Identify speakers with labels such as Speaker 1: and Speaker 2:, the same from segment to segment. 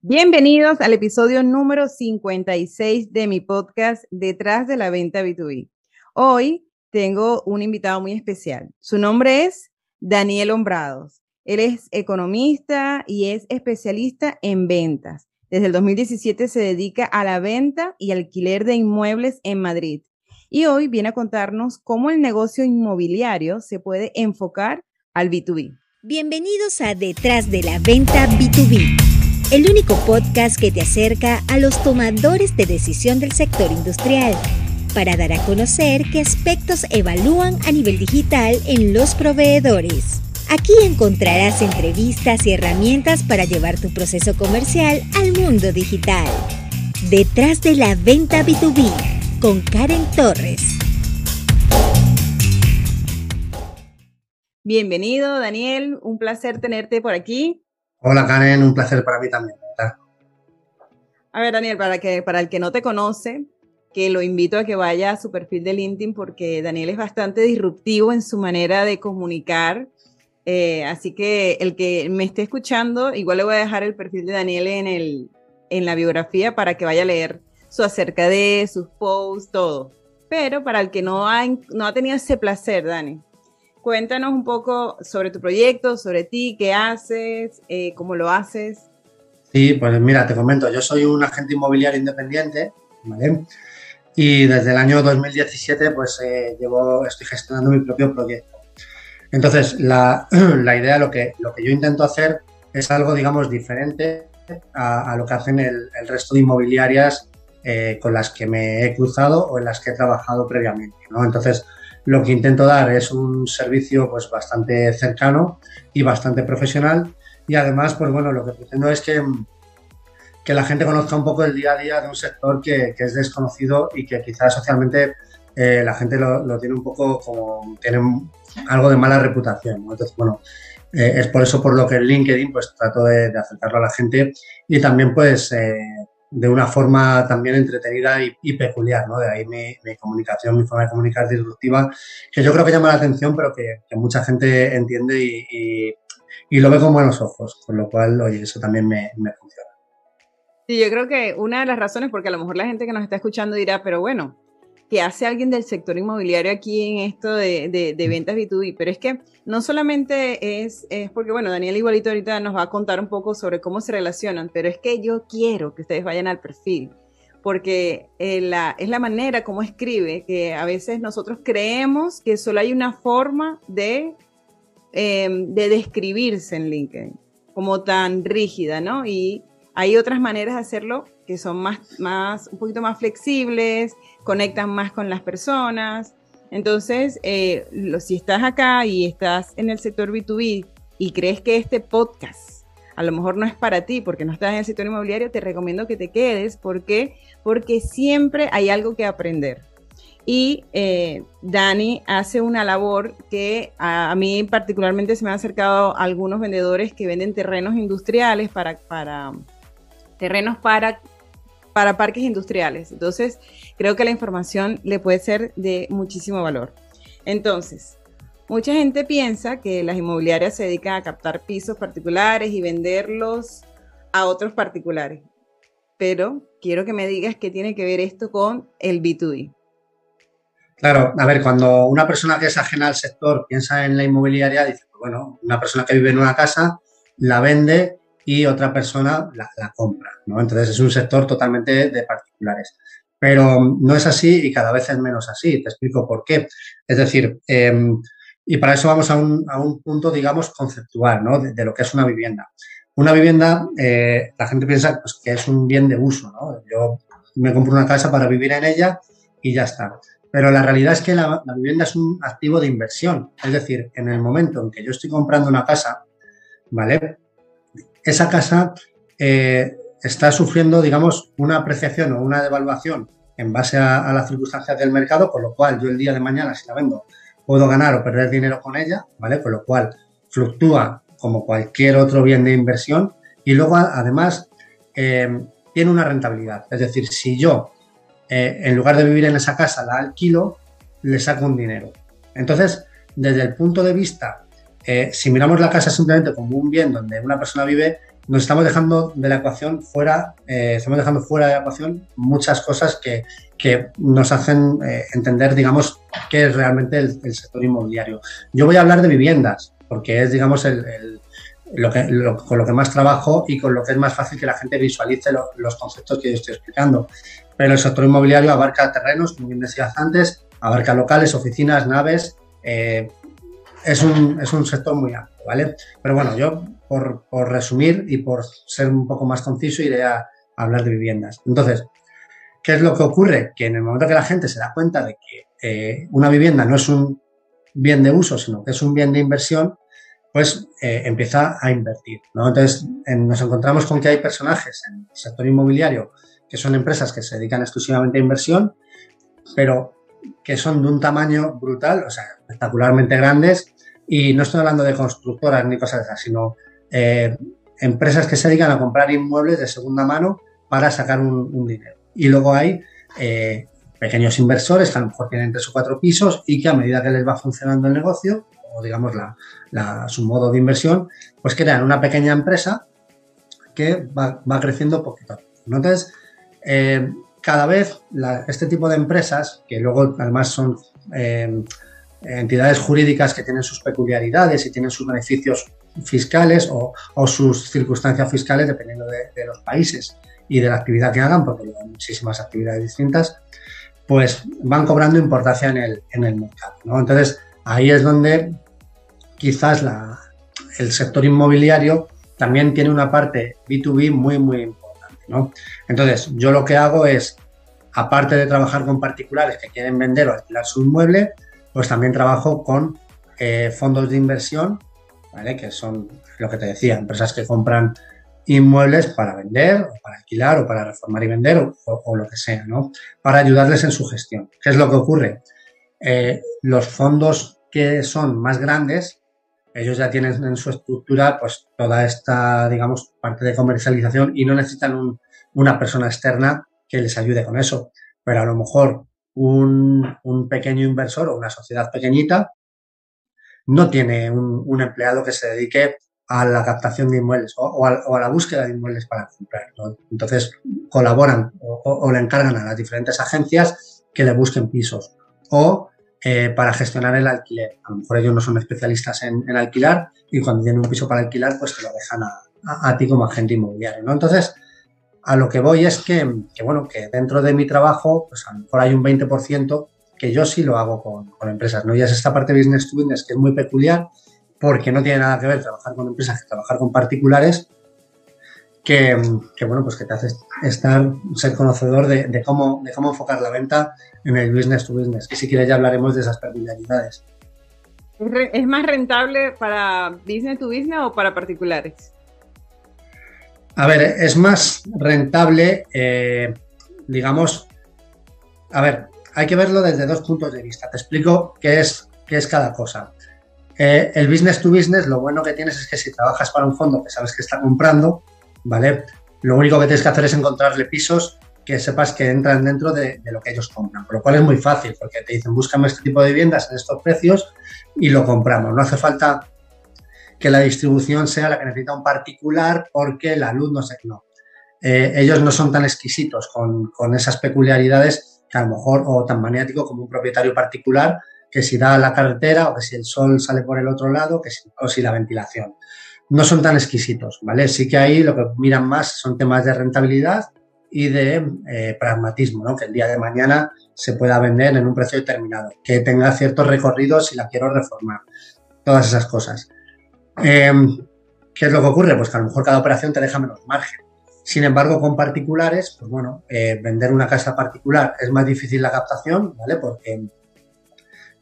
Speaker 1: Bienvenidos al episodio número 56 de mi podcast Detrás de la Venta B2B. Hoy tengo un invitado muy especial. Su nombre es Daniel Hombrados. Él es economista y es especialista en ventas. Desde el 2017 se dedica a la venta y alquiler de inmuebles en Madrid. Y hoy viene a contarnos cómo el negocio inmobiliario se puede enfocar al B2B.
Speaker 2: Bienvenidos a Detrás de la Venta B2B el único podcast que te acerca a los tomadores de decisión del sector industrial, para dar a conocer qué aspectos evalúan a nivel digital en los proveedores. Aquí encontrarás entrevistas y herramientas para llevar tu proceso comercial al mundo digital. Detrás de la venta B2B, con Karen Torres.
Speaker 1: Bienvenido, Daniel. Un placer tenerte por aquí.
Speaker 3: Hola Karen, un placer para mí también.
Speaker 1: A ver, Daniel, para, que, para el que no te conoce, que lo invito a que vaya a su perfil de LinkedIn porque Daniel es bastante disruptivo en su manera de comunicar. Eh, así que el que me esté escuchando, igual le voy a dejar el perfil de Daniel en, el, en la biografía para que vaya a leer su acerca de, sus posts, todo. Pero para el que no ha, no ha tenido ese placer, Dani, cuéntanos un poco sobre tu proyecto, sobre ti, qué haces, eh, cómo lo haces.
Speaker 3: Sí, pues mira, te comento, yo soy un agente inmobiliario independiente, ¿vale? Y desde el año 2017 pues eh, llevo, estoy gestionando mi propio proyecto. Entonces, la, idea, lo que, lo que yo intento hacer es algo, digamos, diferente a, lo que hacen el, resto de inmobiliarias eh, con las que me he cruzado o en las que he trabajado previamente, ¿no? Entonces, lo que intento dar es un servicio pues bastante cercano y bastante profesional. Y además pues bueno lo que pretendo es que, que la gente conozca un poco el día a día de un sector que, es desconocido y que quizás socialmente eh, la gente lo, tiene un poco como tiene algo de mala reputación entonces bueno eh, es por eso por lo que en LinkedIn pues trato de, acercarlo a la gente. Y también pues eh, de una forma también entretenida y, peculiar, ¿no? De ahí mi, comunicación, mi forma de comunicar disruptiva, que yo creo que llama la atención, pero que, mucha gente entiende y, lo ve con buenos ojos, con lo cual, oye, eso también me, me funciona.
Speaker 1: Sí, yo creo que una de las razones, porque a lo mejor la gente que nos está escuchando dirá, pero bueno, que hace alguien del sector inmobiliario aquí en esto de, de, ventas B2B, pero es que no solamente es, es, porque, bueno, Daniel igualito ahorita nos va a contar un poco sobre cómo se relacionan, pero es que yo quiero que ustedes vayan al perfil, porque eh, la, es la manera como escribe, que a veces nosotros creemos que solo hay una forma de, em, de describirse en LinkedIn, como tan rígida, ¿no? Y hay otras maneras de hacerlo que son más, más, un poquito más flexibles, conectan más con las personas. Entonces, eh, si estás acá y estás en el sector B2B y crees que este podcast a lo mejor no es para ti porque no estás en el sector inmobiliario, te recomiendo que te quedes. ¿Por qué? Porque siempre hay algo que aprender. Y eh, Dani hace una labor que a, mí particularmente se me han acercado algunos vendedores que venden terrenos industriales para, para terrenos para para parques industriales. Entonces, creo que la información le puede ser de muchísimo valor. Entonces, mucha gente piensa que las inmobiliarias se dedican a captar pisos particulares y venderlos a otros particulares. Pero quiero que me digas qué tiene que ver esto con el B2B.
Speaker 3: Claro, a ver, cuando una persona que es ajena al sector piensa en la inmobiliaria, dice, pues bueno, una persona que vive en una casa la vende y otra persona la, compra, ¿no? Entonces es un sector totalmente de particulares. Pero no es así y cada vez es menos así. Te explico por qué. Es decir, em, y para eso vamos a un, a un punto, digamos, conceptual, ¿no? De, lo que es una vivienda. Una vivienda, eh, la gente piensa pues, que es un bien de uso. Yo me compro una casa para vivir en ella y ya está. Pero la realidad es que la, vivienda es un activo de inversión. Es decir, en el momento en que yo estoy comprando una casa, ¿vale? Esa casa eh, está sufriendo, digamos, una apreciación o una devaluación en base a, las circunstancias del mercado, con lo cual yo el día de mañana, si la vendo, puedo ganar o perder dinero con ella, ¿vale? Con lo cual fluctúa como cualquier otro bien de inversión y luego además eh, tiene una rentabilidad. Es decir, si yo eh, en lugar de vivir en esa casa la alquilo, le saco un dinero. Entonces, desde el punto de vista eh, si miramos la casa simplemente como un bien donde una persona vive, nos estamos dejando de la ecuación fuera, eh, estamos dejando fuera de la ecuación muchas cosas que, nos hacen eh, entender, digamos, qué es realmente el, sector inmobiliario. Yo voy a hablar de viviendas, porque es, digamos, que, con lo que más trabajo y con lo que es más fácil que la gente visualice los conceptos que yo estoy explicando. Pero el sector inmobiliario abarca terrenos, como bien decías antes, abarca locales, oficinas, naves. Es, un, es un sector muy amplio, ¿vale? Pero bueno, yo por, resumir y por ser un poco más conciso, iré a, hablar de viviendas. Entonces, ¿qué es lo que ocurre? Que en el momento que la gente se da cuenta de que eh, una vivienda no es un bien de uso, sino que es un bien de inversión, pues eh, empieza a invertir. Entonces, nos encontramos con que hay personajes en el sector inmobiliario que son empresas que se dedican exclusivamente a inversión, pero que son de un tamaño brutal, o sea, espectacularmente grandes, y no estoy hablando de constructoras ni cosas así, sino eh, empresas que se dedican a comprar inmuebles de segunda mano para sacar un, dinero. Y luego hay eh, pequeños inversores que a lo mejor tienen tres o cuatro pisos y que a medida que les va funcionando el negocio, o digamos su modo de inversión, pues crean una pequeña empresa que va, creciendo poquito a poco. Entonces, eh, cada vez este tipo de empresas, que luego además son entidades jurídicas que tienen sus peculiaridades y tienen sus beneficios fiscales o, sus circunstancias fiscales dependiendo de, los países y de la actividad que hagan, porque hay muchísimas actividades distintas, pues van cobrando importancia en el, en el mercado. Entonces, ahí es donde quizás la, el sector inmobiliario también tiene una parte B2B muy, muy importante. ¿no? Entonces, yo lo que hago es, aparte de trabajar con particulares que quieren vender o alquilar su inmueble, pues también trabajo con eh, fondos de inversión que son lo que te decía, empresas que compran inmuebles para vender o para alquilar o para reformar y vender o, lo que sea, ¿no? Para ayudarles en su gestión. ¿Qué es lo que ocurre? Eh, los fondos que son más grandes, ellos ya tienen en su estructura pues toda esta, digamos, parte de comercialización y no necesitan una persona externa que les ayude con eso. Pero a lo mejor un, pequeño inversor o una sociedad pequeñita no tiene un, empleado que se dedique a la captación de inmuebles o, a, la búsqueda de inmuebles para comprar. Entonces colaboran o, le encargan a las diferentes agencias que le busquen pisos o eh, para gestionar el alquiler. A lo mejor ellos no son especialistas en, alquilar y cuando tienen un piso para alquilar, pues te lo dejan a, ti como agente inmobiliario. ¿no? Entonces, a lo que voy es que, bueno, que dentro de mi trabajo, pues a lo mejor hay un 20% que yo sí lo hago con, empresas, ¿no? Y es esta parte business to business que es muy peculiar porque no tiene nada que ver trabajar con empresas que trabajar con particulares, que, bueno, pues que te hace estar, ser conocedor de, cómo, de cómo enfocar la venta en el business to business, que si quieres ya hablaremos de esas peculiaridades.
Speaker 1: ¿Es más rentable para business to business o para particulares?
Speaker 3: A ver, es más rentable, eh, digamos, a ver, hay que verlo desde dos puntos de vista. Te explico qué es, qué es cada cosa. Eh, el business to business, lo bueno que tienes es que si trabajas para un fondo que sabes que está comprando, ¿vale? Lo único que tienes que hacer es encontrarle pisos que sepas que entran dentro de, lo que ellos compran, por lo cual es muy fácil, porque te dicen, búscame este tipo de viviendas en estos precios y lo compramos. No hace falta que la distribución sea la que necesita un particular porque la luz no sé, no. Eh, ellos no son tan exquisitos con, con esas peculiaridades que a lo mejor, o tan maniático como un propietario particular, que si da la carretera o que si el sol sale por el otro lado, que o si la ventilación. No son tan exquisitos, ¿vale? Sí que ahí lo que miran más son temas de rentabilidad y de eh, pragmatismo, ¿no? Que el día de mañana se pueda vender en un precio determinado, que tenga ciertos recorridos si la quiero reformar, todas esas cosas. Eh, ¿Qué es lo que ocurre? Pues que a lo mejor cada operación te deja menos margen. Sin embargo, con particulares, pues bueno, eh, vender una casa particular es más difícil la captación, ¿vale? Porque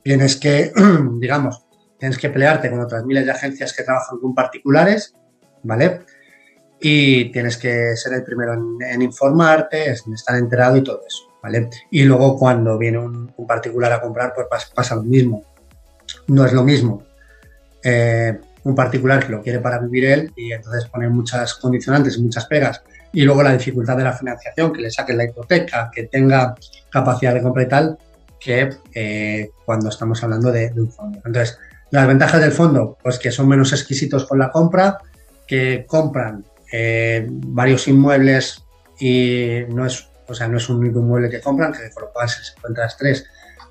Speaker 3: tienes que, digamos, tienes que pelearte con otras miles de agencias que trabajan con particulares, ¿vale? Y tienes que ser el primero en, informarte, en estar enterado y todo eso, ¿vale? Y luego cuando viene un, particular a comprar, pues pasa, lo mismo. No es lo mismo eh, un particular que lo quiere para vivir él y entonces pone muchas condicionantes y muchas pegas y luego la dificultad de la financiación, que le saquen la hipoteca, que tenga capacidad de compra y tal, que eh, cuando estamos hablando de, un fondo. Entonces, las ventajas del fondo, pues que son menos exquisitos con la compra, que compran eh, varios inmuebles y no es, o sea, no es un único inmueble que compran, que por lo cual si encuentras tres,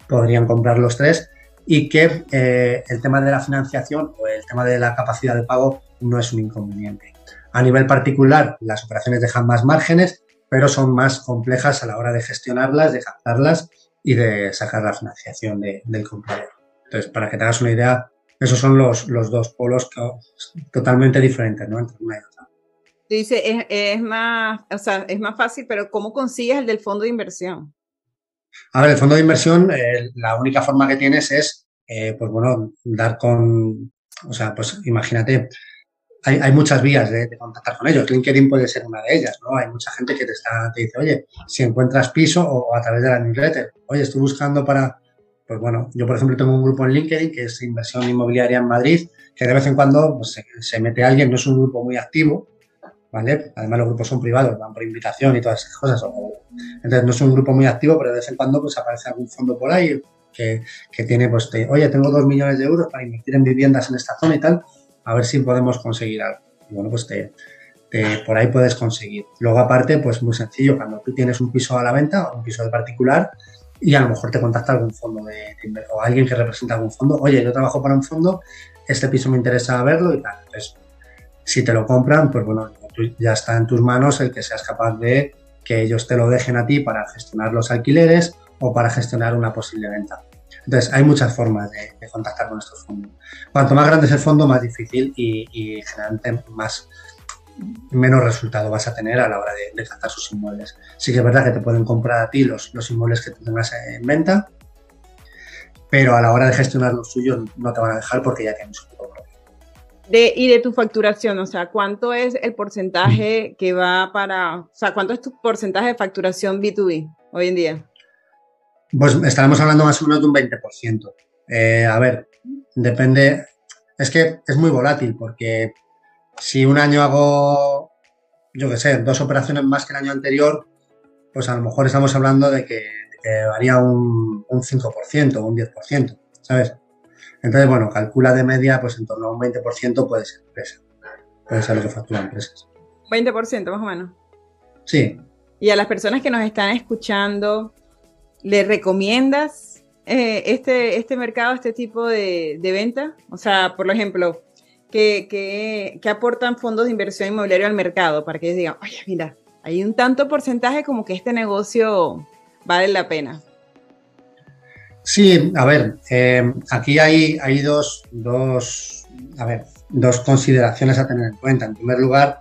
Speaker 3: podrían comprar los tres y que eh, el tema de la financiación o el tema de la capacidad de pago no es un inconveniente. A nivel particular, las operaciones dejan más márgenes, pero son más complejas a la hora de gestionarlas, de captarlas y de sacar la financiación del comprador. Entonces, para que te hagas una idea, esos son los, los dos polos totalmente diferentes, ¿no? Entre una y otra.
Speaker 1: Dice, es, más, o sea, es más fácil, pero ¿cómo consigues el del fondo de inversión?
Speaker 3: A ver, el fondo de inversión, eh, la única forma que tienes es, eh, pues bueno, dar con, o sea, pues imagínate, hay, muchas vías de, contactar con ellos. LinkedIn puede ser una de ellas, ¿no? Hay mucha gente que te, está, te dice, oye, si encuentras piso o, a través de la newsletter, oye, estoy buscando para, pues bueno, yo por ejemplo tengo un grupo en LinkedIn que es inversión inmobiliaria en Madrid, que de vez en cuando pues, se, mete alguien, no es un grupo muy activo, ¿vale? Además los grupos son privados, van por invitación y todas esas cosas. Entonces no es un grupo muy activo, pero de vez en cuando pues aparece algún fondo por ahí que, que tiene, pues, oye, tengo dos millones de euros para invertir en viviendas en esta zona y tal a ver si podemos conseguir algo. Y bueno, pues te, por ahí puedes conseguir. Luego, aparte, pues muy sencillo, cuando tú tienes un piso a la venta, un piso de particular, y a lo mejor te contacta algún fondo de, o alguien que representa algún fondo, oye, yo trabajo para un fondo, este piso me interesa verlo y tal. Entonces, si te lo compran, pues bueno, ya está en tus manos el que seas capaz de que ellos te lo dejen a ti para gestionar los alquileres o para gestionar una posible venta. Entonces, hay muchas formas de, contactar con estos fondos. Cuanto más grande es el fondo, más difícil y, generalmente más menos resultado vas a tener a la hora de, de, sus inmuebles. Sí que es verdad que te pueden comprar a ti los, los inmuebles que tengas en venta, pero a la hora de gestionar los suyos no te van a dejar porque ya tienes un poco
Speaker 1: de, y de tu facturación, o sea, ¿cuánto es el porcentaje que va para, o sea, cuánto es tu porcentaje de facturación B2B hoy en día?
Speaker 3: Pues estaremos hablando más o menos de un 20%. Eh, a ver, depende. Es que es muy volátil porque si un año hago, yo qué sé, dos operaciones más que el año anterior, pues a lo mejor estamos hablando de que, varía un, un 5% o un 10%, ¿sabes? Entonces, bueno, calcula de media, pues en torno a un 20% puede ser empresa. Puede ser lo que facturan empresas.
Speaker 1: 20% más o menos.
Speaker 3: Sí.
Speaker 1: Y a las personas que nos están escuchando, ¿Le recomiendas eh, este, este mercado, este tipo de, venta? O sea, por ejemplo, ¿qué, aportan fondos de inversión inmobiliaria al mercado para que ellos digan, oye, mira, hay un tanto porcentaje como que este negocio vale la pena?
Speaker 3: Sí, a ver, eh, aquí hay, hay dos, dos, a ver, dos consideraciones a tener en cuenta. En primer lugar,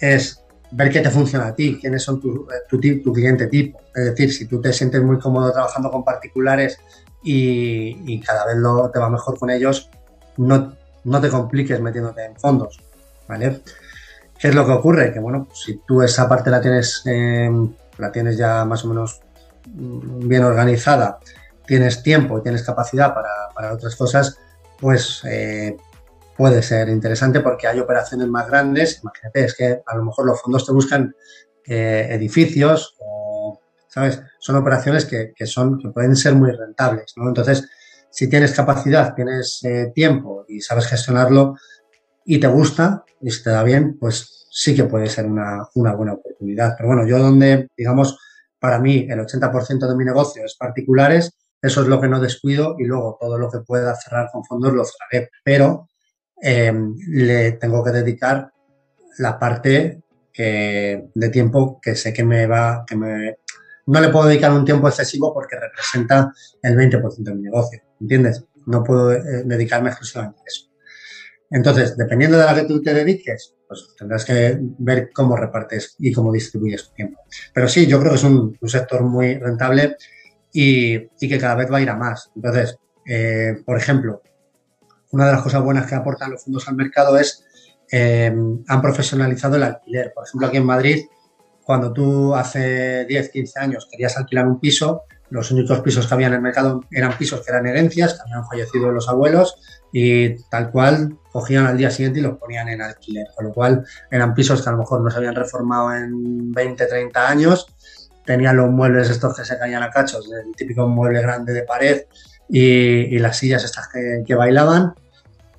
Speaker 3: es ver qué te funciona a ti, quiénes son tu, tu, cliente tipo. Es decir, si tú te sientes muy cómodo trabajando con particulares y, cada vez lo, te va mejor con ellos, no, no te compliques metiéndote en fondos, ¿vale? ¿Qué es lo que ocurre? Que bueno, si tú esa parte la tienes, em, la tienes ya más o menos mm, bien organizada, tienes tiempo y tienes capacidad para, para otras cosas, pues eh, puede ser interesante porque hay operaciones más grandes. Imagínate, es que a lo mejor los fondos te buscan eh, edificios o, ¿sabes? Son operaciones que, son, que pueden ser muy rentables, ¿no? Entonces, si tienes capacidad, tienes eh, tiempo y sabes gestionarlo y te gusta y se te da bien, pues sí que puede ser una, una buena oportunidad. Pero bueno, yo donde, digamos, para mí el 80% de mi negocio es particulares, eso es lo que no descuido y luego todo lo que pueda cerrar con fondos lo cerraré. Pero eh, le tengo que dedicar la parte de tiempo que sé que me va, que me, no le puedo dedicar un tiempo excesivo porque representa el 20% de mi negocio, ¿entiendes? No puedo eh, dedicarme exclusivamente a eso. Entonces, dependiendo de la que tú te dediques, pues tendrás que ver cómo repartes y cómo distribuyes tu tiempo. Pero sí, yo creo que es un, sector muy rentable y, que cada vez va a ir a más. Entonces, eh, por ejemplo, una de las cosas buenas que aportan los fondos al mercado es eh, han profesionalizado el alquiler. Por ejemplo, aquí en Madrid, cuando tú hace 10, 15 años querías alquilar un piso, los únicos pisos que había en el mercado eran pisos que eran herencias, que habían fallecido los abuelos y tal cual cogían al día siguiente y los ponían en alquiler. Con lo cual eran pisos que a lo mejor no se habían reformado en 20, 30 años, tenían los muebles estos que se caían a cachos, el típico mueble grande de pared y, las sillas estas que, bailaban.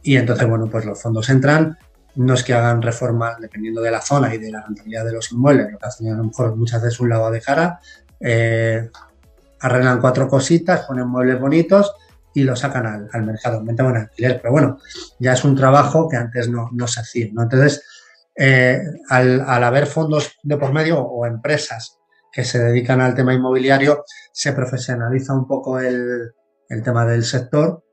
Speaker 3: Y entonces, bueno, pues los fondos entran, no es que hagan reformas dependiendo de la zona y de la rentabilidad de los inmuebles, lo que hacen a lo mejor muchas veces un lavado de cara, eh, arreglan cuatro cositas, ponen muebles bonitos y lo sacan al, mercado, aumentan en alquiler. Pero bueno, ya es un trabajo que antes no, se hacía. ¿no? Entonces, eh, al, haber fondos de por medio o empresas que se dedican al tema inmobiliario, se profesionaliza un poco el, tema del sector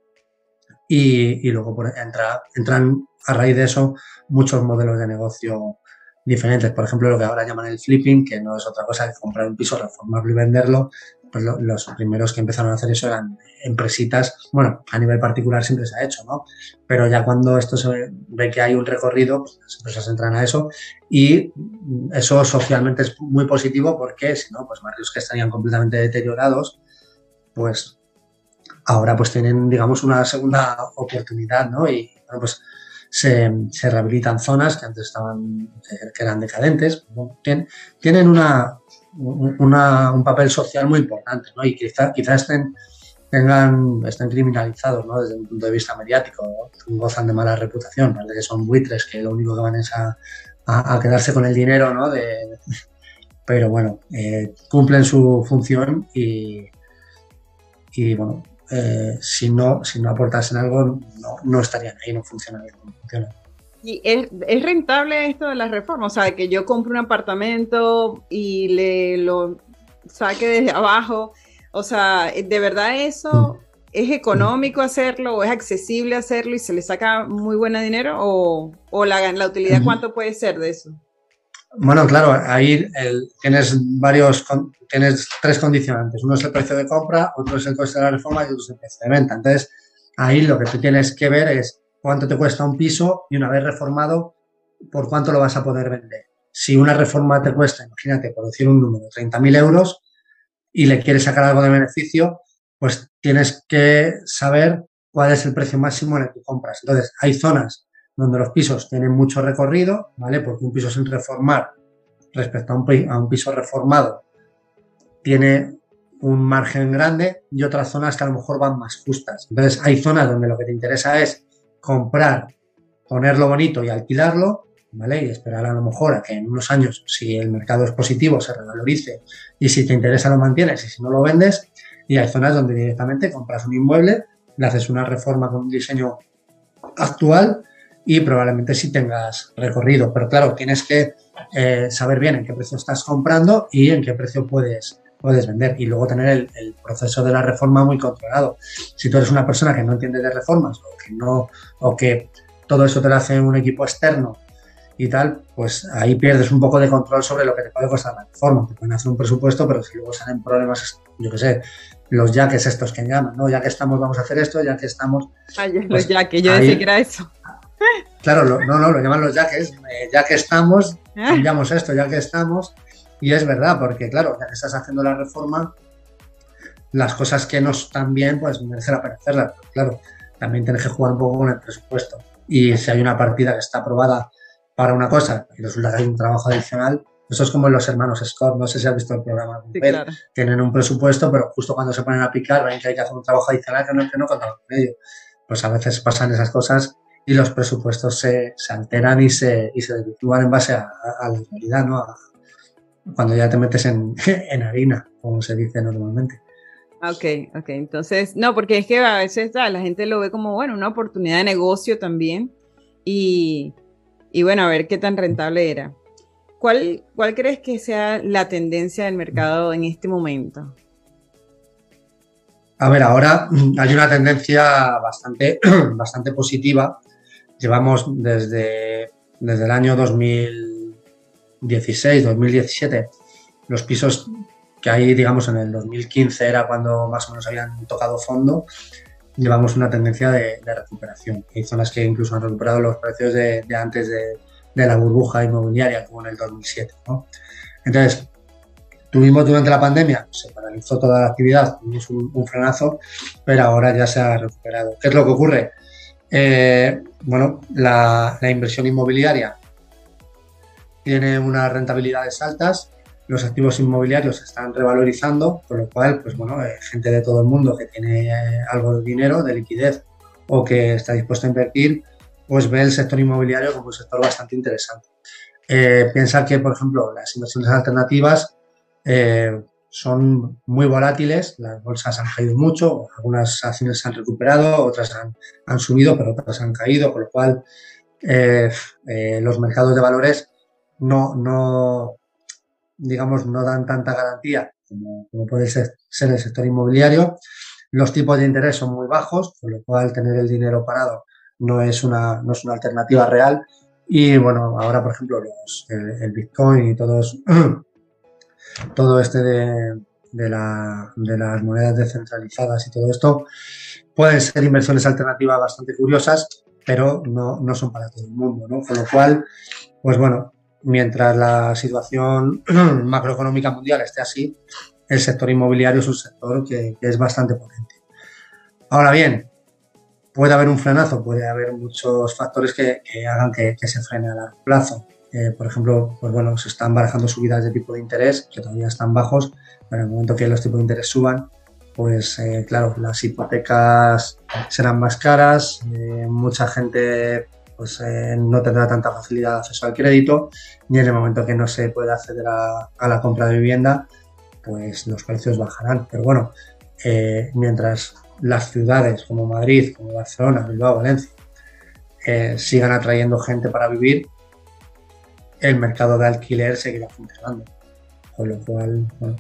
Speaker 3: y, luego entra, entran a raíz de eso muchos modelos de negocio diferentes. Por ejemplo, lo que ahora llaman el flipping, que no es otra cosa que comprar un piso, reformarlo y venderlo. Pues los primeros que empezaron a hacer eso eran empresitas. Bueno, a nivel particular siempre se ha hecho, ¿no? Pero ya cuando esto se ve que hay un recorrido, pues las empresas entran a eso y eso socialmente es muy positivo porque si no, pues barrios que estarían completamente deteriorados, pues ahora pues tienen, digamos, una segunda oportunidad, ¿no? Y bueno, pues se, rehabilitan zonas que antes estaban, que eran decadentes, tienen, una, un papel social muy importante, ¿no? Y quizás quizá estén, tengan, estén criminalizados, ¿no? Desde un punto de vista mediático, gozan de mala reputación, parece que son buitres que lo único que van es a, quedarse con el dinero, ¿no? Pero bueno, eh, cumplen su función y, y bueno, eh, si, no, si no aportasen algo, no, estarían ahí, no funcionarían.
Speaker 1: ¿Y es, rentable esto de las reformas? O sea, que yo compre un apartamento y le lo saque desde abajo. O sea, ¿de verdad eso mm. es económico hacerlo o es accesible hacerlo y se le saca muy buen dinero? ¿O, o la, la utilidad cuánto puede ser de eso?
Speaker 3: Bueno, claro, ahí tienes varios, tienes tres condicionantes. Uno es el precio de compra, otro es el coste de la reforma y otro es el precio de venta. Entonces, ahí lo que tú tienes que ver es cuánto te cuesta un piso y una vez reformado, por cuánto lo vas a poder vender. Si una reforma te cuesta, imagínate, por decir un número, 30.000 euros y le quieres sacar algo de beneficio, pues tienes que saber cuál es el precio máximo en el que compras. Entonces, hay zonas donde los pisos tienen mucho recorrido, ¿vale? Porque un piso sin reformar respecto a un, a un piso reformado tiene un margen grande y otras zonas que a lo mejor van más justas. Entonces, hay zonas donde lo que te interesa es comprar, ponerlo bonito y alquilarlo, ¿vale? Y esperar a lo mejor a que en unos años, si el mercado es positivo, se revalorice y si te interesa lo mantienes y si no lo vendes. Y hay zonas donde directamente compras un inmueble, le haces una reforma con un diseño actual y probablemente sí tengas recorrido. Pero claro, tienes que eh, saber bien en qué precio estás comprando y en qué precio puedes, puedes vender. Y luego tener el, proceso de la reforma muy controlado. Si tú eres una persona que no entiende de reformas o que, no, o que todo eso te lo hace un equipo externo y tal, pues ahí pierdes un poco de control sobre lo que te puede costar la reforma. Te pueden hacer un presupuesto, pero si luego salen problemas, yo qué sé, los yaques estos que llaman, ¿no? Ya que estamos, vamos a hacer esto, ya que estamos.
Speaker 1: Ay, los pues yaques, yo decía que era eso.
Speaker 3: Claro, no, no, lo llaman los yaques. Eh, ya que estamos, cambiamos esto, ya que estamos. Y es verdad, porque claro, ya que estás haciendo la reforma, las cosas que no están bien, pues merece la pena hacerlas. claro, también tienes que jugar un poco con el presupuesto. Y si hay una partida que está aprobada para una cosa y resulta que hay un trabajo adicional, eso es como los hermanos Scott, no sé si has visto el programa. Tienen un presupuesto, pero justo cuando se ponen a picar ven que hay que hacer un trabajo adicional que no, que no contaban con ello. Pues a veces pasan esas cosas y los presupuestos se, se alteran y se, y se desvirtúan en base a, la realidad, ¿no? Cuando ya te metes en, en, harina, como se dice normalmente.
Speaker 1: Ok, ok, entonces, no, porque es que a veces la gente lo ve como, bueno, una oportunidad de negocio también y, y bueno, a ver qué tan rentable era. ¿Cuál, ¿Cuál crees que sea la tendencia del mercado en este momento?
Speaker 3: A ver, ahora hay una tendencia bastante, bastante positiva llevamos desde, desde el año 2016, 2017, los pisos que ahí, digamos, en el 2015 era cuando más o menos habían tocado fondo, llevamos una tendencia de, recuperación. Hay zonas que incluso han recuperado los precios de, antes de, la burbuja inmobiliaria, como en el 2007. Entonces, tuvimos durante la pandemia, se paralizó toda la actividad, tuvimos un, frenazo, pero ahora ya se ha recuperado. ¿Qué es lo que ocurre? Eh, bueno, la, inversión inmobiliaria tiene unas rentabilidades altas, los activos inmobiliarios se están revalorizando, con lo cual, pues bueno, hay gente de todo el mundo que tiene eh, algo de dinero, de liquidez o que está dispuesto a invertir, pues ve el sector inmobiliario como un sector bastante interesante. Eh, piensa que, por ejemplo, las inversiones alternativas eh, son muy volátiles, las bolsas han caído mucho, algunas acciones se han recuperado, otras han, subido, pero otras han caído, con lo cual eh, los mercados de valores no, no, digamos, no dan tanta garantía como, puede ser, el sector inmobiliario. Los tipos de interés son muy bajos, con lo cual tener el dinero parado no es una, no es una alternativa real. Y bueno, ahora, por ejemplo, los, el, Bitcoin y todos, todo este de, de, la, de, las monedas descentralizadas y todo esto pueden ser inversiones alternativas bastante curiosas, pero no, no son para todo el mundo, ¿no? Con lo cual, pues bueno, mientras la situación macroeconómica mundial esté así, el sector inmobiliario es un sector que, es bastante potente. Ahora bien, puede haber un frenazo, puede haber muchos factores que, hagan que, se frene a largo plazo. Eh, por ejemplo, pues bueno, se están barajando subidas de tipo de interés que todavía están bajos, pero en el momento que los tipos de interés suban, pues eh, claro, las hipotecas serán más caras, eh, mucha gente pues no tendrá tanta facilidad de acceso al crédito y en el momento que no se pueda acceder a, la compra de vivienda, pues los precios bajarán. Pero bueno, eh, mientras las ciudades como Madrid, como Barcelona, Bilbao, Valencia, eh, sigan atrayendo gente para vivir, el mercado de alquiler seguirá funcionando. Con lo cual, bueno,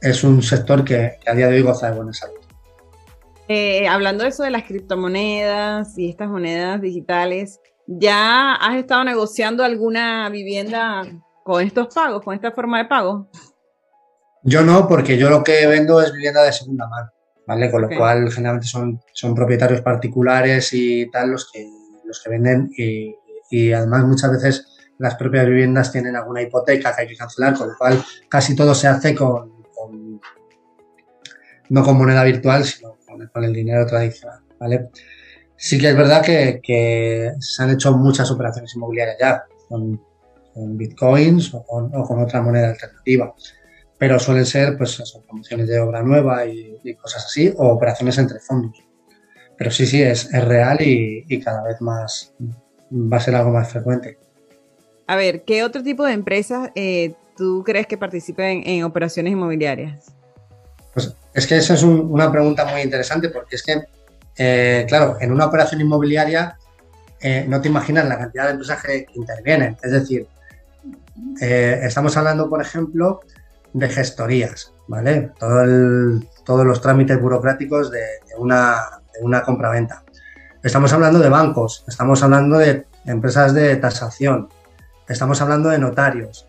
Speaker 3: es un sector que, a día de hoy goza de buena salud.
Speaker 1: Eh, hablando de eso de las criptomonedas y estas monedas digitales, ¿ya has estado negociando alguna vivienda con estos pagos, con esta forma de pago?
Speaker 3: Yo no, porque yo lo que vendo es vivienda de segunda mano, ¿vale? Con lo cual generalmente son, son propietarios particulares y tal los que, los que venden y, además muchas veces las propias viviendas tienen alguna hipoteca que hay que cancelar, con lo cual casi todo se hace con, no con moneda virtual, sino con, el dinero tradicional, ¿vale? Sí que es verdad que, se han hecho muchas operaciones inmobiliarias ya, con, bitcoins o con, otra moneda alternativa pero suelen ser pues promociones de obra nueva y, cosas así, o operaciones entre fondos. Pero sí, sí, es, es real y, cada vez más va a ser algo más frecuente.
Speaker 1: A ver, ¿qué otro tipo de empresas eh, tú crees que participen en operaciones inmobiliarias?
Speaker 3: Pues es que esa es una pregunta muy interesante porque es que, eh, claro, en una operación inmobiliaria eh, no te imaginas la cantidad de empresas que, intervienen. Es decir, estamos hablando, por ejemplo, de gestorías, ¿vale? Todo todos los trámites burocráticos de, una, de una compraventa. Estamos hablando de bancos, estamos hablando de empresas de tasación, estamos hablando de notarios,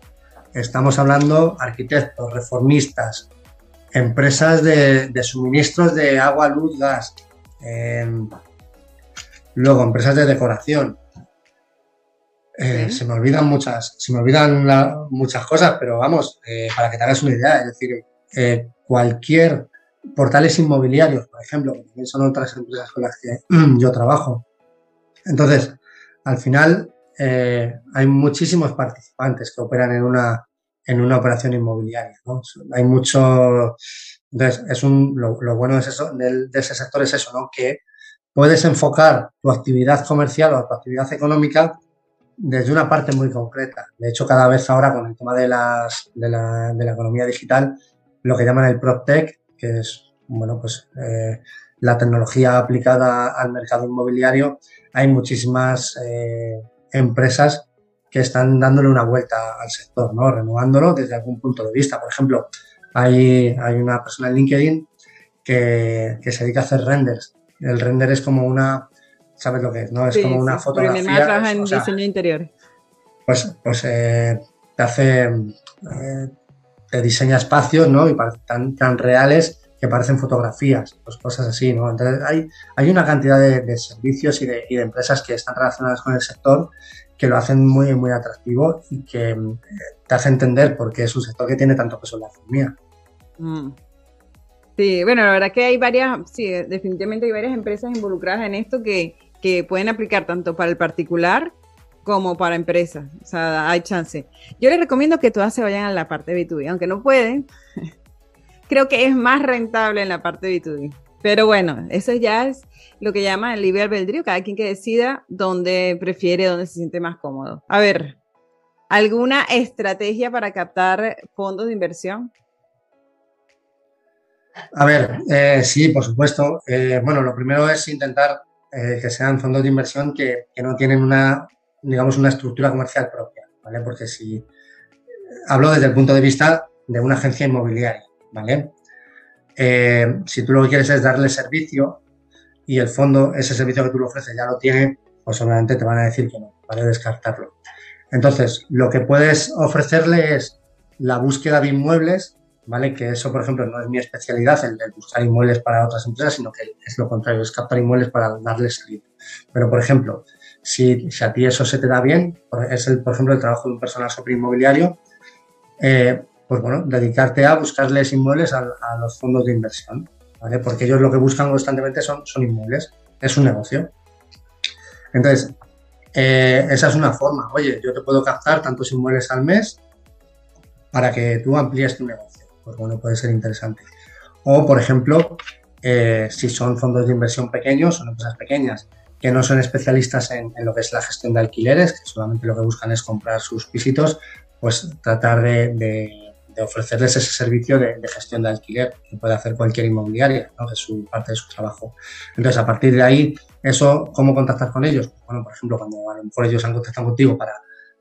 Speaker 3: estamos hablando arquitectos, reformistas, empresas de, suministros de agua, luz, gas, em, luego empresas de decoración, eh, se me olvidan muchas, se me olvidan muchas cosas, pero vamos, eh, para que te hagas una idea, es decir, eh, cualquier portales inmobiliarios, por ejemplo, que también son otras empresas con las que yo trabajo. Entonces, al final hay muchísimos participantes que operan en una, en una operación inmobiliaria. Hay mucho. Entonces, es un, lo, bueno de, de, ese sector es eso, ¿no? Que puedes enfocar tu actividad comercial o tu actividad económica desde una parte muy concreta. De hecho, cada vez ahora con el tema de, las, de, la, de la economía digital, lo que llaman el PropTech, que es bueno, pues, eh, la tecnología aplicada al mercado inmobiliario, hay muchísimas eh, empresas que están dándole una vuelta al sector, ¿no? renovándolo desde algún punto de vista. Por ejemplo, hay, hay una persona en LinkedIn que, que se dedica a hacer renders. El render es como una sabes lo que es, ¿no? Es como una fotografía. Mi
Speaker 1: trabaja en diseño interior.
Speaker 3: Pues, pues eh, te hace, eh, te diseña espacios, ¿no? Y tan, tan reales que parecen fotografías, pues cosas así, ¿no? Entonces hay, hay una cantidad de, servicios y de, y de, empresas que están relacionadas con el sector que lo hacen muy, muy atractivo y que eh, te hace entender por qué es un sector que tiene tanto peso en la economía.
Speaker 1: Mm. Sí, bueno, la verdad que hay varias, sí, definitivamente hay varias empresas involucradas en esto que, que pueden aplicar tanto para el particular como para empresas. O sea, hay chance. Yo les recomiendo que todas se vayan a la parte B2B, aunque no pueden. creo que es más rentable en la parte B2B. Pero bueno, eso ya es lo que llama el libre albedrío, cada quien que decida dónde prefiere, dónde se siente más cómodo. A ver, ¿alguna estrategia para captar fondos de inversión?
Speaker 3: A ver, eh, sí, por supuesto. Eh, bueno, lo primero es intentar eh, que sean fondos de inversión que, que, no tienen una, digamos, una estructura comercial propia, ¿vale? Porque si hablo desde el punto de vista de una agencia inmobiliaria, ¿vale? Si tú lo que quieres es darle servicio y el fondo, ese servicio que tú le ofreces ya lo tiene, pues obviamente te van a decir que no, ¿vale? Descartarlo. Entonces, lo que puedes ofrecerle es la búsqueda de inmuebles ¿vale? Que eso, por ejemplo, no es mi especialidad, el de buscar inmuebles para otras empresas, sino que es lo contrario, es captar inmuebles para darles salida. Pero, por ejemplo, si, a ti eso se te da bien, es, el, por ejemplo, el trabajo de un personal sobre inmobiliario, eh, pues bueno, dedicarte a buscarles inmuebles a, los fondos de inversión, ¿vale? Porque ellos lo que buscan constantemente son, son inmuebles, es un negocio. Entonces, eh, esa es una forma. Oye, yo te puedo captar tantos inmuebles al mes para que tú amplíes tu negocio pues bueno, puede ser interesante. O, por ejemplo, eh, si son fondos de inversión pequeños, son empresas pequeñas que no son especialistas en, lo que es la gestión de alquileres, que solamente lo que buscan es comprar sus pisitos, pues tratar de, ofrecerles ese servicio de, gestión de alquiler que puede hacer cualquier inmobiliaria, es parte de su trabajo. Entonces, a partir de ahí, eso, ¿cómo contactar con ellos? Bueno, por ejemplo, cuando a lo mejor ellos han contactado contigo para,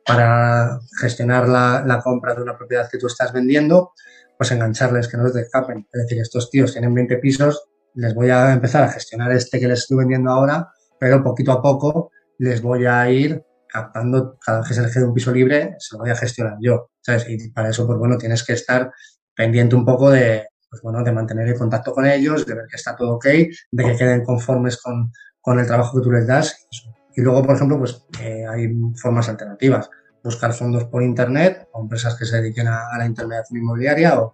Speaker 3: para gestionar la, la compra de una propiedad que tú estás vendiendo, pues engancharles, que no les escapen. Es decir, estos tíos tienen 20 pisos, les voy a empezar a gestionar este que les estoy vendiendo ahora, pero poquito a poco les voy a ir captando, cada vez que se les quede un piso libre, se lo voy a gestionar yo, ¿sabes? Y para eso, pues bueno, tienes que estar pendiente un poco de, pues bueno, de mantener el contacto con ellos, de ver que está todo ok, de que queden conformes con, con el trabajo que tú les das. Y luego, por ejemplo, pues eh, hay formas alternativas buscar fondos por Internet o empresas que se dediquen a, la intermediación inmobiliaria o,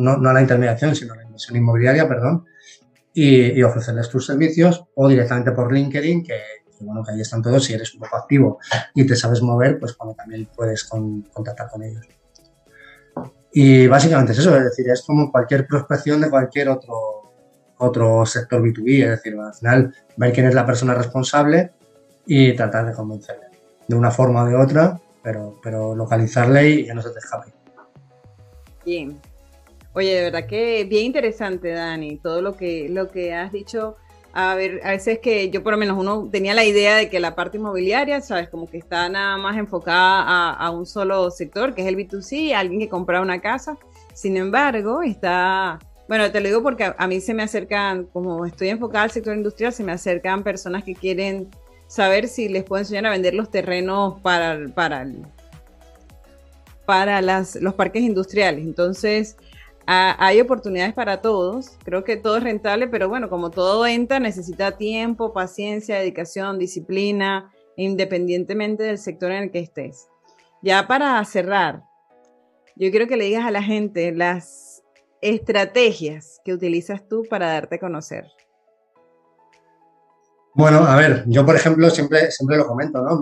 Speaker 3: no, no, a la intermediación, sino a la inversión inmobiliaria, perdón, y, ofrecerles tus servicios o directamente por LinkedIn, que, bueno, que ahí están todos, si eres un poco activo y te sabes mover, pues cuando también puedes contactar con ellos. Y básicamente es eso, es decir, es como cualquier prospección de cualquier otro, otro sector B2B, es decir, al final ver quién es la persona responsable y tratar de convencerle de una forma o de otra pero, pero localizarle y ya no se te escape.
Speaker 1: Bien. Oye, de verdad que bien interesante, Dani, todo lo que, lo que has dicho. A ver, a veces que yo por lo menos uno tenía la idea de que la parte inmobiliaria, sabes, como que está nada más enfocada a, un solo sector, que es el B2C, alguien que compra una casa. Sin embargo, está, bueno, te lo digo porque a, mí se me acercan, como estoy enfocada al sector industrial, se me acercan personas que quieren saber si les puedo enseñar a vender los terrenos para, para, para los parques industriales. Entonces, hay oportunidades para todos. Creo que todo es rentable, pero bueno, como todo entra, necesita tiempo, paciencia, dedicación, disciplina, independientemente del sector en el que estés. Ya para cerrar, yo quiero que le digas a la gente las estrategias que utilizas tú para darte a conocer.
Speaker 3: Bueno, a ver, yo por ejemplo siempre, siempre lo comento, ¿no?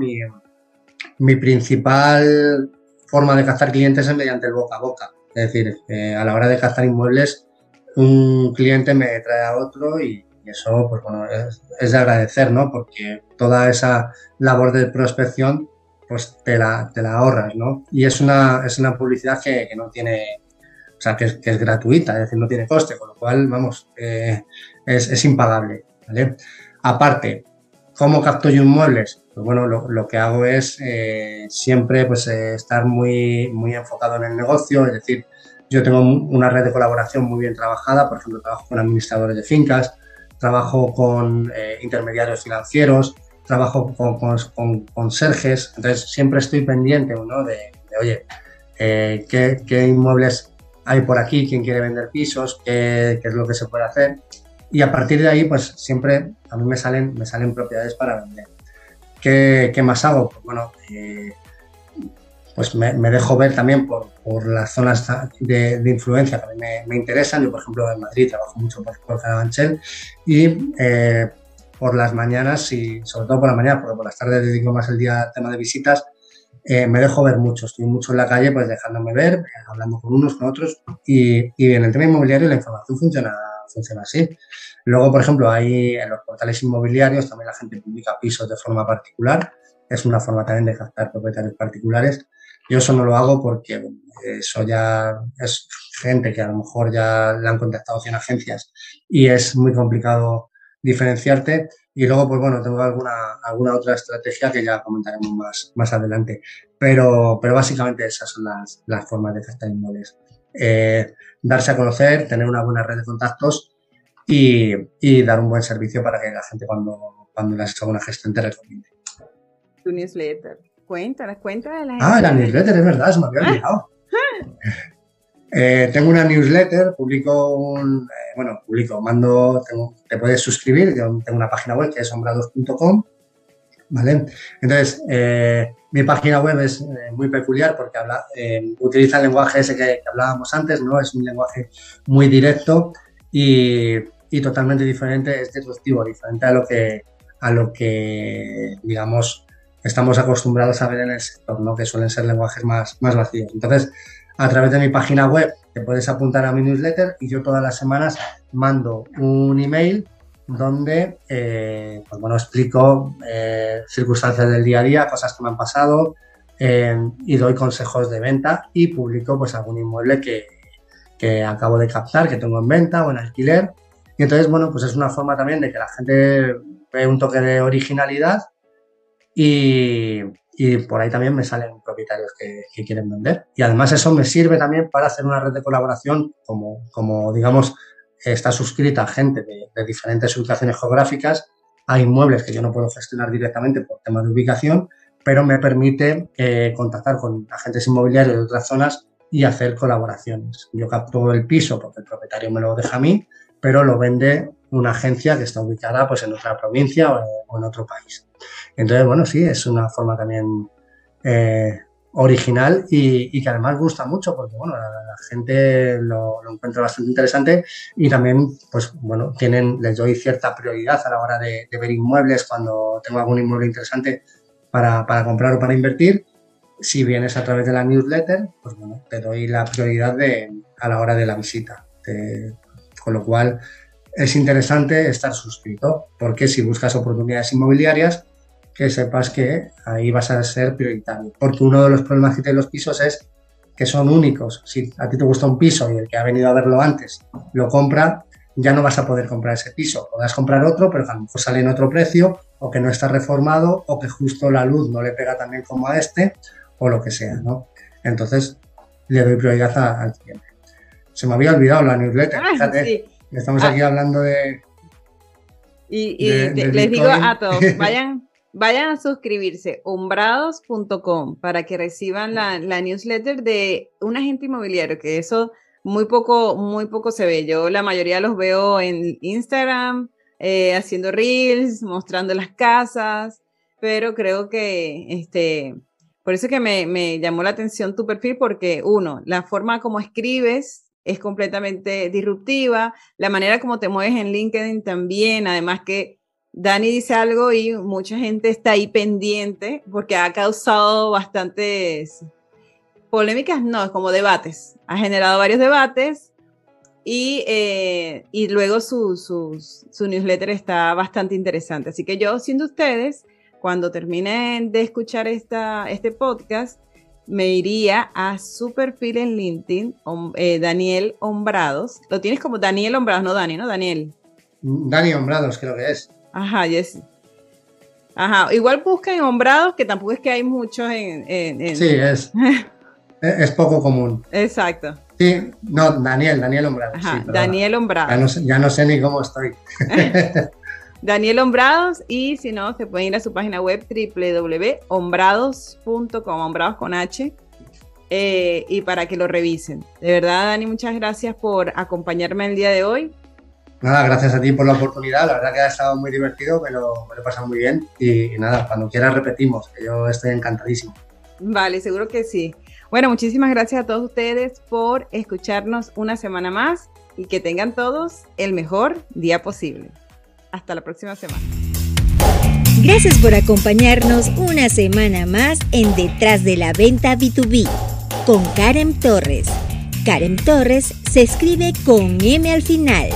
Speaker 3: Mi, principal forma de captar clientes es mediante el boca a boca. Es decir, a la hora de captar inmuebles, un cliente me trae a otro y, eso, pues bueno, es, de agradecer, ¿no? Porque toda esa labor de prospección, pues te la, te la ahorras, ¿no? Y es una, es una publicidad que, no tiene, o sea, que es, gratuita, es decir, no tiene coste, con lo cual, vamos, eh, es, es impagable, ¿vale? Aparte, ¿cómo capto yo inmuebles? Pues bueno, lo, que hago es eh, siempre pues, eh, estar muy, muy enfocado en el negocio, es decir, yo tengo una red de colaboración muy bien trabajada, por ejemplo, trabajo con administradores de fincas, trabajo con eh, intermediarios financieros, trabajo con, con, conserjes, entonces siempre estoy pendiente ¿no? de, oye, ¿qué, ¿qué, inmuebles hay por aquí, quién quiere vender pisos, qué, qué es lo que se puede hacer y a partir de ahí, pues siempre a mí me salen, me salen propiedades para vender. ¿Qué, qué más hago? Pues bueno, eh, pues me, me, dejo ver también por, por las zonas de, de, influencia que a mí me, me, interesan. Yo, por ejemplo, en Madrid trabajo mucho por, por Carabanchel y eh, por las mañanas y sobre todo por la mañana, porque por las tardes dedico más el día al tema de visitas, eh, me dejo ver mucho, estoy mucho en la calle pues dejándome ver, hablando con unos, con otros y, y en el tema inmobiliario la información funciona funciona así. Luego, por ejemplo, hay en los portales inmobiliarios también la gente publica pisos de forma particular. Es una forma también de captar propietarios particulares. Yo eso no lo hago porque eso ya es gente que a lo mejor ya le han contactado 100 agencias y es muy complicado diferenciarte. Y luego, pues bueno, tengo alguna, alguna otra estrategia que ya comentaremos más, más adelante. Pero, pero básicamente esas son las, las formas de captar inmuebles. Eh, darse a conocer, tener una buena red de contactos y, y, dar un buen servicio para que la gente cuando, cuando le has hecho alguna gestión te recomiende.
Speaker 1: Tu newsletter. Cuéntanos, cuéntanos. La
Speaker 3: ah, la newsletter, es verdad, se me había olvidado. Eh, tengo una newsletter, publico un, eh, bueno, publico, mando, te puedes suscribir, yo tengo una página web que es sombrados.com, ¿vale? Entonces, eh, mi página web es muy peculiar porque habla, utiliza el lenguaje ese que, hablábamos antes, ¿no? Es un lenguaje muy directo y, totalmente diferente, es disruptivo, diferente a lo que, a lo que, digamos, estamos acostumbrados a ver en el sector, ¿no? Que suelen ser lenguajes más vacíos. Entonces, a través de mi página web te puedes apuntar a mi newsletter y yo todas las semanas mando un email donde eh, pues bueno, explico eh, circunstancias del día a día, cosas que me han pasado eh, y doy consejos de venta y publico pues algún inmueble que, que, acabo de captar, que tengo en venta o en alquiler. Y entonces, bueno, pues es una forma también de que la gente ve un toque de originalidad y, y por ahí también me salen propietarios que, quieren vender. Y además eso me sirve también para hacer una red de colaboración, como, como digamos, está suscrita gente de, diferentes ubicaciones geográficas. Hay inmuebles que yo no puedo gestionar directamente por tema de ubicación, pero me permite eh, contactar con agentes inmobiliarios de otras zonas y hacer colaboraciones. Yo capto el piso porque el propietario me lo deja a mí, pero lo vende una agencia que está ubicada pues, en otra provincia o en otro país. Entonces, bueno, sí, es una forma también eh, original y, que además gusta mucho porque, bueno, la, gente lo, encuentra bastante interesante y también, pues, bueno, tienen, les doy cierta prioridad a la hora de, ver inmuebles cuando tengo algún inmueble interesante para, comprar o para invertir. Si vienes a través de la newsletter, pues bueno, te doy la prioridad de, a la hora de la visita. con lo cual, es interesante estar suscrito, porque si buscas oportunidades inmobiliarias, que sepas que ahí vas a ser prioritario. Porque uno de los problemas que tienen los pisos es que son únicos. Si a ti te gusta un piso y el que ha venido a verlo antes lo compra, ya no vas a poder comprar ese piso. Podrás comprar otro, pero a lo mejor sale en otro precio, o que no está reformado, o que justo la luz no le pega tan bien como a este, o lo que sea, ¿no? Entonces, le doy prioridad al cliente. Se me había olvidado la newsletter, ah, fíjate. Estamos aquí ah. hablando de.
Speaker 1: Y, les digo a todos, vayan, vayan a suscribirse umbrados.com para que reciban la, newsletter de un agente inmobiliario, que eso muy poco, muy poco se ve. Yo la mayoría los veo en Instagram, eh, haciendo reels, mostrando las casas, pero creo que este, por eso que me, me llamó la atención tu perfil, porque uno, la forma como escribes es completamente disruptiva, la manera como te mueves en LinkedIn también, además que Dani dice algo y mucha gente está ahí pendiente porque ha causado bastantes polémicas, no, es como debates, ha generado varios debates y, eh, y luego su, su, newsletter está bastante interesante. Así que yo, siendo ustedes, cuando terminen de escuchar esta, este podcast, me iría a su perfil en LinkedIn, eh, Daniel Hombrados. Lo tienes como Daniel Hombrados, no Dani, ¿no? Daniel.
Speaker 3: Dani Hombrados creo que es.
Speaker 1: Ajá, yes. Ajá, igual busca en Hombrados, que tampoco es que hay muchos en...
Speaker 3: Sí, es. es poco común.
Speaker 1: Exacto.
Speaker 3: Sí, no, Daniel, Daniel Hombrados. Ajá,
Speaker 1: Daniel Hombrados.
Speaker 3: Ya no, ya no sé ni cómo estoy.
Speaker 1: Daniel Hombrados y si no, se pueden ir a su página web www.hombrados.com, hombrados con H, eh, y para que lo revisen. De verdad, Dani, muchas gracias por acompañarme el día de hoy.
Speaker 3: Nada, gracias a ti por la oportunidad, la verdad que ha estado muy divertido, me lo, me lo he pasado muy bien y, nada, cuando quieras repetimos, que yo estoy encantadísimo.
Speaker 1: Vale, seguro que sí. Bueno, muchísimas gracias a todos ustedes por escucharnos una semana más y que tengan todos el mejor día posible. Hasta la próxima semana.
Speaker 2: Gracias por acompañarnos una semana más en Detrás de la Venta B2B con Karen Torres. Karen Torres se escribe con M al final.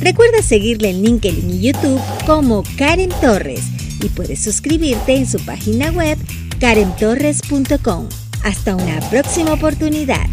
Speaker 2: Recuerda seguirle en LinkedIn y YouTube como Karen Torres y puedes suscribirte en su página web karentorres.com. Hasta una próxima oportunidad.